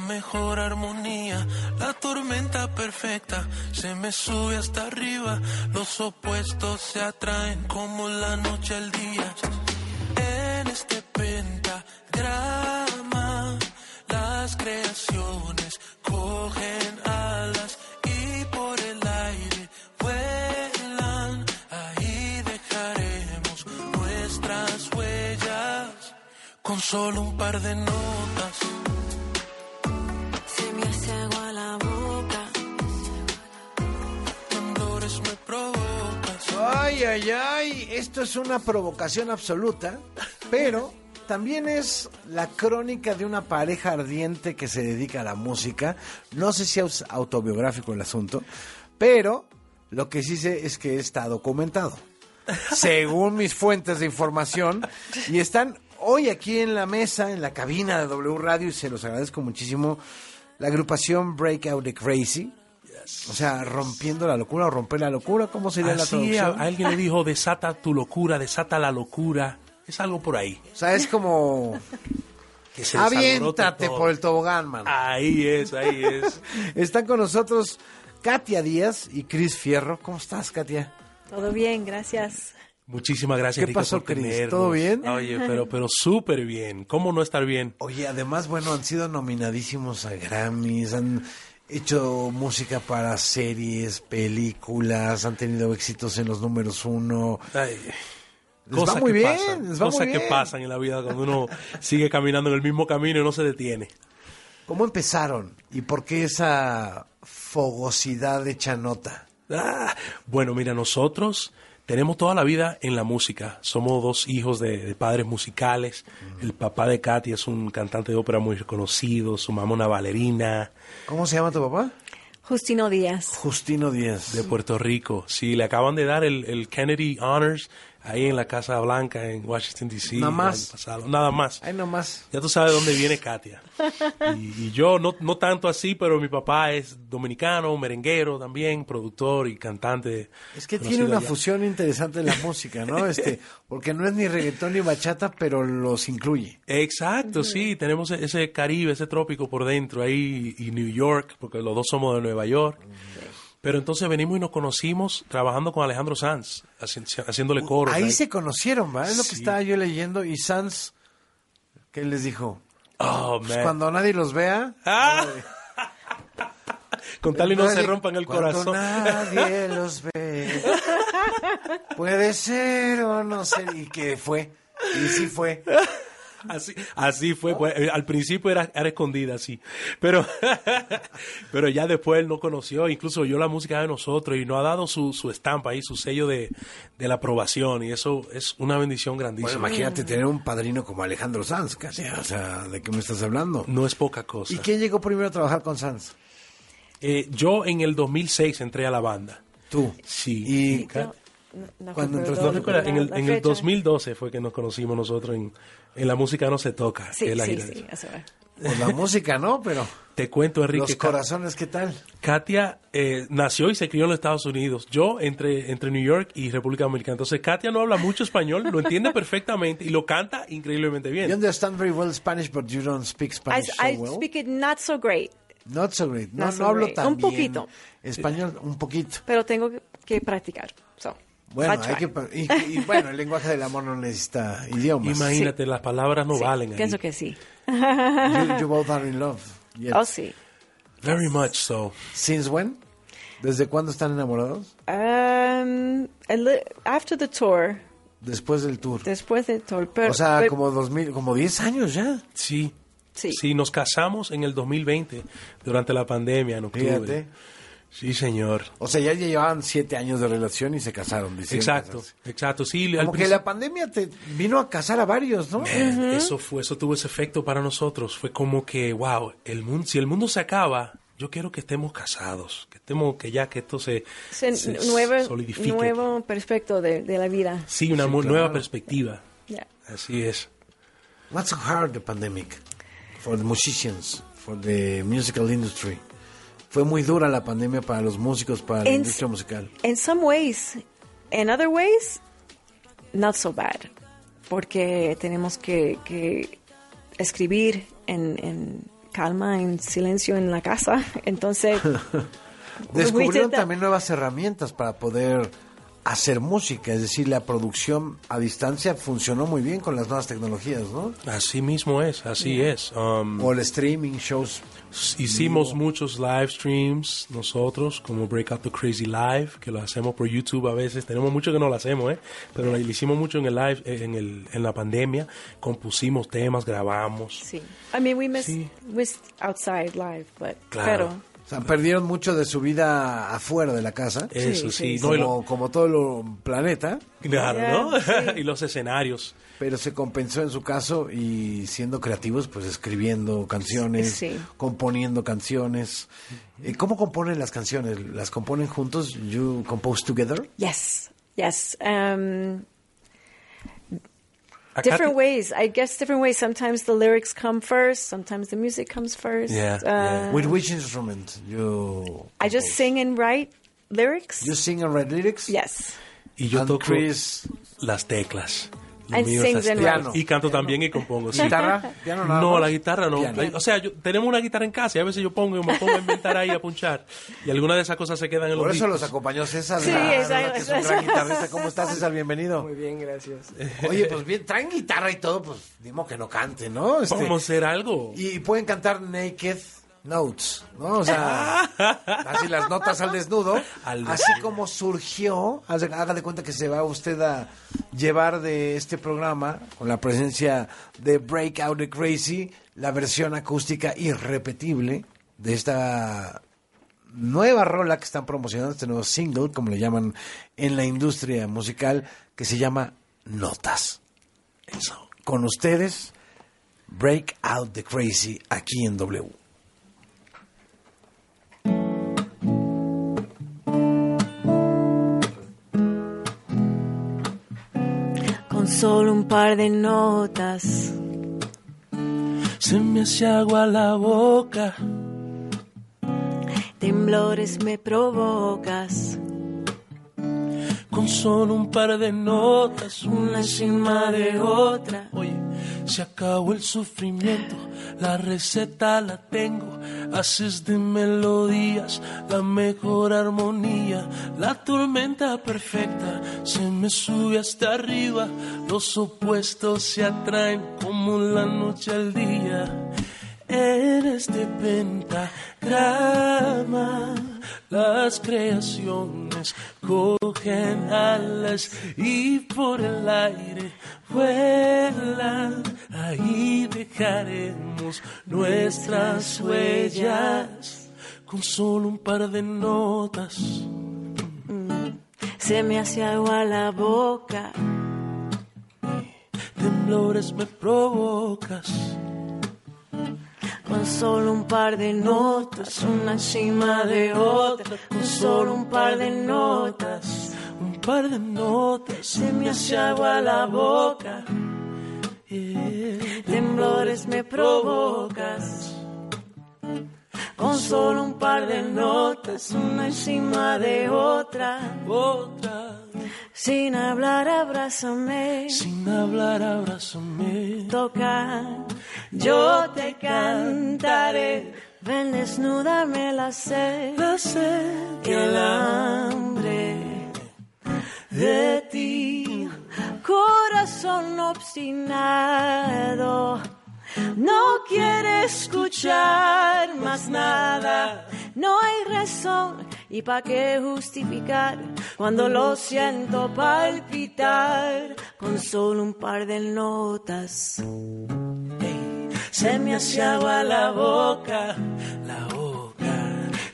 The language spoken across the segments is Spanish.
mejor armonía, la tormenta perfecta se me sube hasta arriba, los opuestos se atraen como la noche al día. En este pentagrama, las creaciones cogen alas y por el aire vuelan, ahí dejaremos nuestras huellas con solo un par de notas. Ay, esto es una provocación absoluta, pero también es la crónica de una pareja ardiente que se dedica a la música. No sé si es autobiográfico el asunto, pero lo que sí sé es que está documentado. Según mis fuentes de información, y están hoy aquí en la mesa, en la cabina de W Radio, y se los agradezco muchísimo, la agrupación Breakout the Crazy. O sea, rompiendo la locura o romper la locura, ¿cómo sería la Así, a, traducción? a alguien le dijo, desata tu locura, desata la locura. Es algo por ahí. O sea, es como Que se aviéntate por el tobogán, man. Ahí es, ahí es. Están con nosotros Katia Díaz y Cris Fierro. ¿Cómo estás, Katia? Todo bien, gracias. Muchísimas gracias, ¿Qué pasó, por. ¿Todo bien? Oye, pero, pero súper bien. ¿Cómo no estar bien? Oye, además, bueno, han sido nominadísimos a Grammys, han hecho música para series, películas, han tenido éxitos en los números uno. Ay, Les va cosas muy que bien, pasan, les va cosas muy que pasan en la vida cuando uno sigue caminando en el mismo camino y no se detiene. ¿Cómo empezaron? ¿Y por qué esa fogosidad de chanota? Ah, bueno, mira, nosotros tenemos toda la vida en la música. Somos dos hijos de, de padres musicales. El papá de Katy es un cantante de ópera muy reconocido, su mamá una bailarina ¿Cómo se llama tu papá? Justino Díaz. Justino Díaz. de Puerto Rico. Sí, le acaban de dar el, el Kennedy Honors ahí en la Casa Blanca en Washington, D.C. Nada más. pasado. Nada más. Ay, nomás. Ya tú sabes de dónde viene Katia. Y, y yo, no, no tanto así, pero mi papá es dominicano, merenguero también, productor y cantante. Es que tiene una allá. fusión interesante en la música, ¿no? Este, porque no es ni reggaetón ni bachata, pero los incluye. Exacto, sí, tenemos ese Caribe, ese trópico por dentro ahí y New York, porque los dos somos de Nueva York. Pero entonces venimos y nos conocimos trabajando con Alejandro Sanz, haci- haciéndole coros. Ahí se conocieron, ¿va? Es lo que Sí. estaba yo leyendo. Y Sans, ¿qué les dijo? Oh, Pues man. cuando nadie los vea. Ah. Con tal y no se nadie- rompan el cuando corazón. nadie los ve. Puede ser o no ser. ¿Y qué fue? Y sí fue. Así, así fue, pues, eh, al principio era, era escondida, sí, pero, pero ya después él no conoció, incluso oyó la música de nosotros y nos ha dado su, su estampa ahí, su sello de, de la aprobación y eso es una bendición Bueno, grandísima. imagínate tener un padrino como Alejandro Sanz, casi. O sea, ¿de qué me estás hablando? no es poca cosa. ¿Y quién llegó primero a trabajar con Sanz? Eh, yo en el 2006 entré a la banda. Tú. Sí. Y No, Cuando la- En el, en el fecha. 2012 fue que nos conocimos nosotros en, en La Música No Se Toca. Sí, que es la sí, gira. sí, eso pues la música, ¿no? Pero Te cuento, Enrique. los corazones, ¿qué tal? Katia eh, nació y se crió en los Estados Unidos. Yo entre, entre New York y República Dominicana. Entonces, Katia no habla mucho español, lo entiende perfectamente y lo canta increíblemente You bien. understand very well Spanish, but you don't speak I, Spanish I so well. speak it not so great, Not so great. No, Not no so hablo great. tan Un bien. poquito. Español, un poquito. pero tengo que, que practicar. So, Bueno, hay que, y, y bueno, el lenguaje del amor no necesita idiomas. Imagínate, las palabras no Sí, valen ahí. Pienso que sí. You, you both are in love. Yes. Oh, sí. Very much so. Since when? ¿Desde cuándo están enamorados? Um, after the tour, Después del tour. después del tour, pero, o sea, pero- como 2000, como 10 años ya. Sí. Sí. nos casamos en el 2020, durante la pandemia, en octubre. Fíjate. Sí, señor. O sea, ya llevaban 7 años de relación y se casaron. Exacto, casarse. exacto. Sí, al Como que la pandemia te vino a casar a varios, ¿no? Man, Eso fue, eso tuvo ese efecto para nosotros. Fue como que, wow, el mundo, si el mundo se acaba, yo quiero que estemos casados, que estemos, que ya que esto se, se- se nuevo, solidifique. nuevo perspecto de, de la vida. Sí, una Sí, claro. nueva perspectiva. Yeah. Así es. What's so hard the pandemic for the musicians, for the musical industry? Fue muy dura la pandemia para los músicos, para la En- industria musical. In some ways, in other ways, not so bad. Porque tenemos que, que escribir en, en calma, en silencio en la casa. Entonces, Descubrieron también nuevas herramientas para poder hacer música, es decir, la producción a distancia funcionó muy bien con las nuevas tecnologías, ¿no? Así mismo es, así es. Um, O el streaming, shows. Hicimos muchos live streams nosotros, como Break Out the Crazy Live, que lo hacemos por YouTube a veces. Tenemos mucho que no lo hacemos, ¿eh? Pero lo hicimos mucho en el live, eh, en, el, en la pandemia. Compusimos temas, grabamos. sí. I mean, we missed, Sí. missed outside live, but Claro. pero O sea, perdieron mucho de su vida afuera de la casa, Eso sí, sí, no, y lo- como, como todo el planeta, claro, ¿no? sí. y los escenarios. pero se compensó en su caso y siendo creativos, pues escribiendo canciones, Sí. componiendo canciones. Eh, ¿Cómo componen las canciones? ¿Las componen juntos? ¿You compose together? yes, yes. Um, different te- ways. I guess different ways. Sometimes the lyrics come first. Sometimes the music comes first. Yeah, Uh, yeah. With which instrument you I just sing and write lyrics. You sing and write lyrics? yes. Y yo And toco Chris, las teclas. And sings and. Y canto también y compongo. sí. ¿guitarra? ¿Piano nada No, más? la guitarra no. Piano. O sea, yo, tenemos una guitarra en casa y a veces yo pongo y me pongo a inventar ahí a punchar. Y algunas de esas cosas se quedan en Por los eso discos. los acompañó César. Sí, la exacto, que es un gran exacto. guitarrista. ¿Cómo estás, César? Bienvenido. Muy bien, gracias. Oye, pues bien, traen guitarra y todo, pues dimos que no cante, ¿no? Este, Vamos a hacer algo. y pueden cantar Naked Notes, ¿no? O sea, así las notas al desnudo. Al así como surgió, haga de cuenta que se va usted a llevar de este programa, con la presencia de Break Out the Crazy, la versión acústica irrepetible de esta nueva rola que están promocionando, este nuevo single, como le llaman en la industria musical, que se llama Notas. Eso. Con ustedes, Break Out the Crazy, aquí en W. solo un par de notas. Se me hace agua la boca. Temblores me provocas. Con solo un par de notas, Una encima de otra. Oye, se acabó el sufrimiento, la receta la tengo. Haces de melodías la mejor armonía, la tormenta perfecta se me sube hasta arriba. Los opuestos se atraen como la noche al día. Eres de pentagrama, las creaciones cogen alas y por el aire vuelan. Ahí dejaremos nuestras huellas con solo un par de notas. Se me hace agua la boca. Temblores me provocas. Con solo un par de notas, una encima de otra. Con solo un par de notas. Un par de notas Se me hace agua la boca. Temblores me provocas. Con solo un par de notas, una encima de otra. Otra, Sin hablar, abrázame. sin hablar, abrázame. Toca, yo te cantaré. Ven, desnúdame la sed. La sed y el hambre de ti, corazón obstinado. No quiere escuchar más nada, no hay razón y para qué justificar cuando lo siento palpitar con solo un par de notas. Se me hace agua la boca, la boca.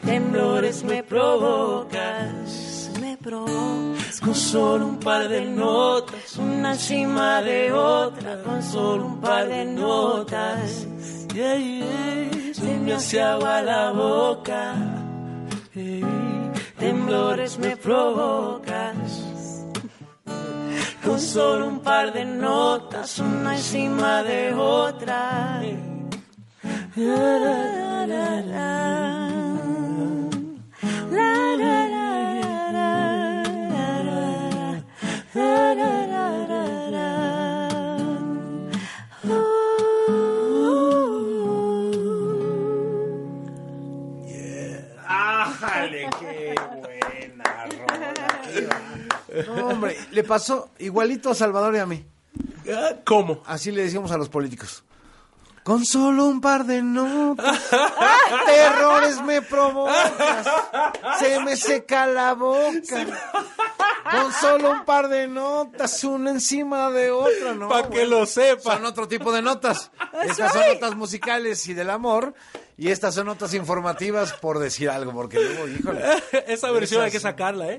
temblores me provocas, me provocas Con solo un par de notas, una encima de otra, con solo un par de notas. se me hace agua la boca. Temblores me provocas. Con solo un par de notas, una encima de otra. ¡Ájale, qué buena rola! No, hombre, le pasó igualito a Salvador y a mí. Ah, ¿Cómo? Así le decíamos a los políticos. Con solo un par de notas, terrores me provocas, se me seca la boca. Con solo un par de notas, una encima de otra, ¿no? Pa' que lo sepa. Son otro tipo de notas. Estas son notas musicales y del amor, y estas son notas informativas por decir algo, porque luego, híjole, Esa versión hay que sacarla, ¿eh?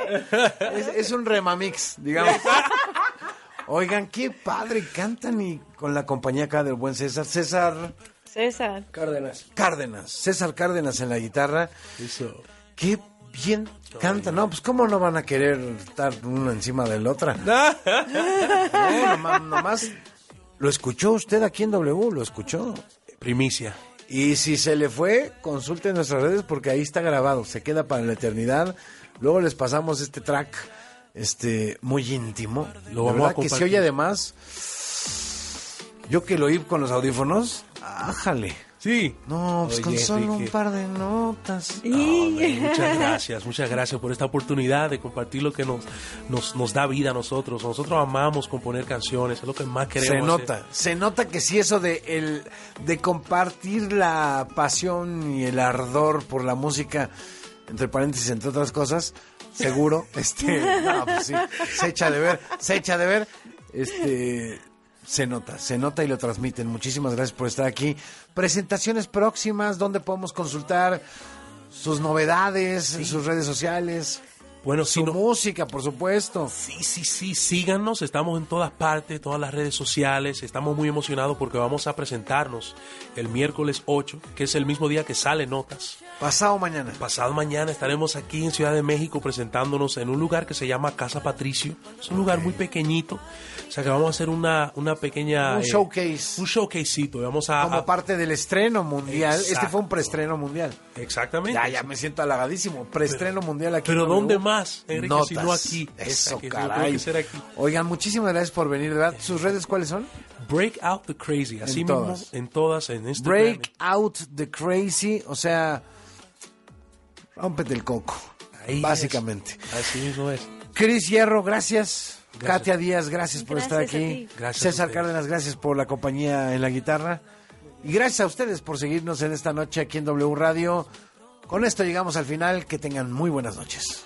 es, es un remamix, digamos. Oigan, qué padre, cantan y con la compañía acá del buen César. César César. Cárdenas. Cárdenas, César Cárdenas en la guitarra. Eso. Qué bien canta. No, pues cómo no van a querer estar uno encima de la otra. No, nomás, nomás lo escuchó usted aquí en W, lo escuchó. Primicia. Y si se le fue, consulte nuestras redes porque ahí está grabado, se queda para la eternidad. Luego les pasamos este track este muy íntimo. Lo La verdad que se oye además yo que lo oí con los audífonos, ájale. Sí. No, pues con solo un par de notas. Hombre, muchas gracias, muchas gracias por esta oportunidad de compartir lo que nos, nos, nos da vida a nosotros. Nosotros amamos componer canciones, es lo que más queremos. Se hacer. nota, se nota que sí eso de el de compartir la pasión y el ardor por la música, entre paréntesis, entre otras cosas, seguro, este, no, pues sí, se echa de ver, se echa de ver, este, se nota, se nota y lo transmiten. Muchísimas gracias por estar aquí. Presentaciones próximas, donde podemos consultar sus novedades, en sus redes sociales, Bueno, si su no, música, por supuesto. Sí, sí, sí, síganos, estamos en todas partes, todas las redes sociales, estamos muy emocionados porque vamos a presentarnos el miércoles 8, que es el mismo día que sale Notas. Pasado mañana. Pasado mañana estaremos aquí en Ciudad de México presentándonos en un lugar que se llama Casa Patricio. Es un lugar muy pequeñito, o sea que vamos a hacer una, una pequeña... Un eh, showcase. Un showcasito, vamos a... como a- parte del estreno mundial. Este fue un preestreno mundial. Exactamente. Ya, ya me siento halagadísimo. Preestreno mundial aquí. Pero. ¿dónde más, Enrique, Notas. si no aquí? Eso, Que caray. tiene que ser aquí. Oigan, muchísimas gracias por venir, ¿verdad? ¿Sus redes cuáles son? Break Out the Crazy, así En mismo, todas. en todas, en Instagram. Break Out the Crazy, o sea, rómpete el coco, Ahí básicamente. es. Así mismo es. Cris Hierro, gracias. Gracias. Katia Díaz, gracias por Gracias estar aquí. Gracias César. Cárdenas, gracias por la compañía en la guitarra. Y gracias a ustedes por seguirnos en esta noche aquí en W Radio. Con esto llegamos al final. Que tengan muy buenas noches.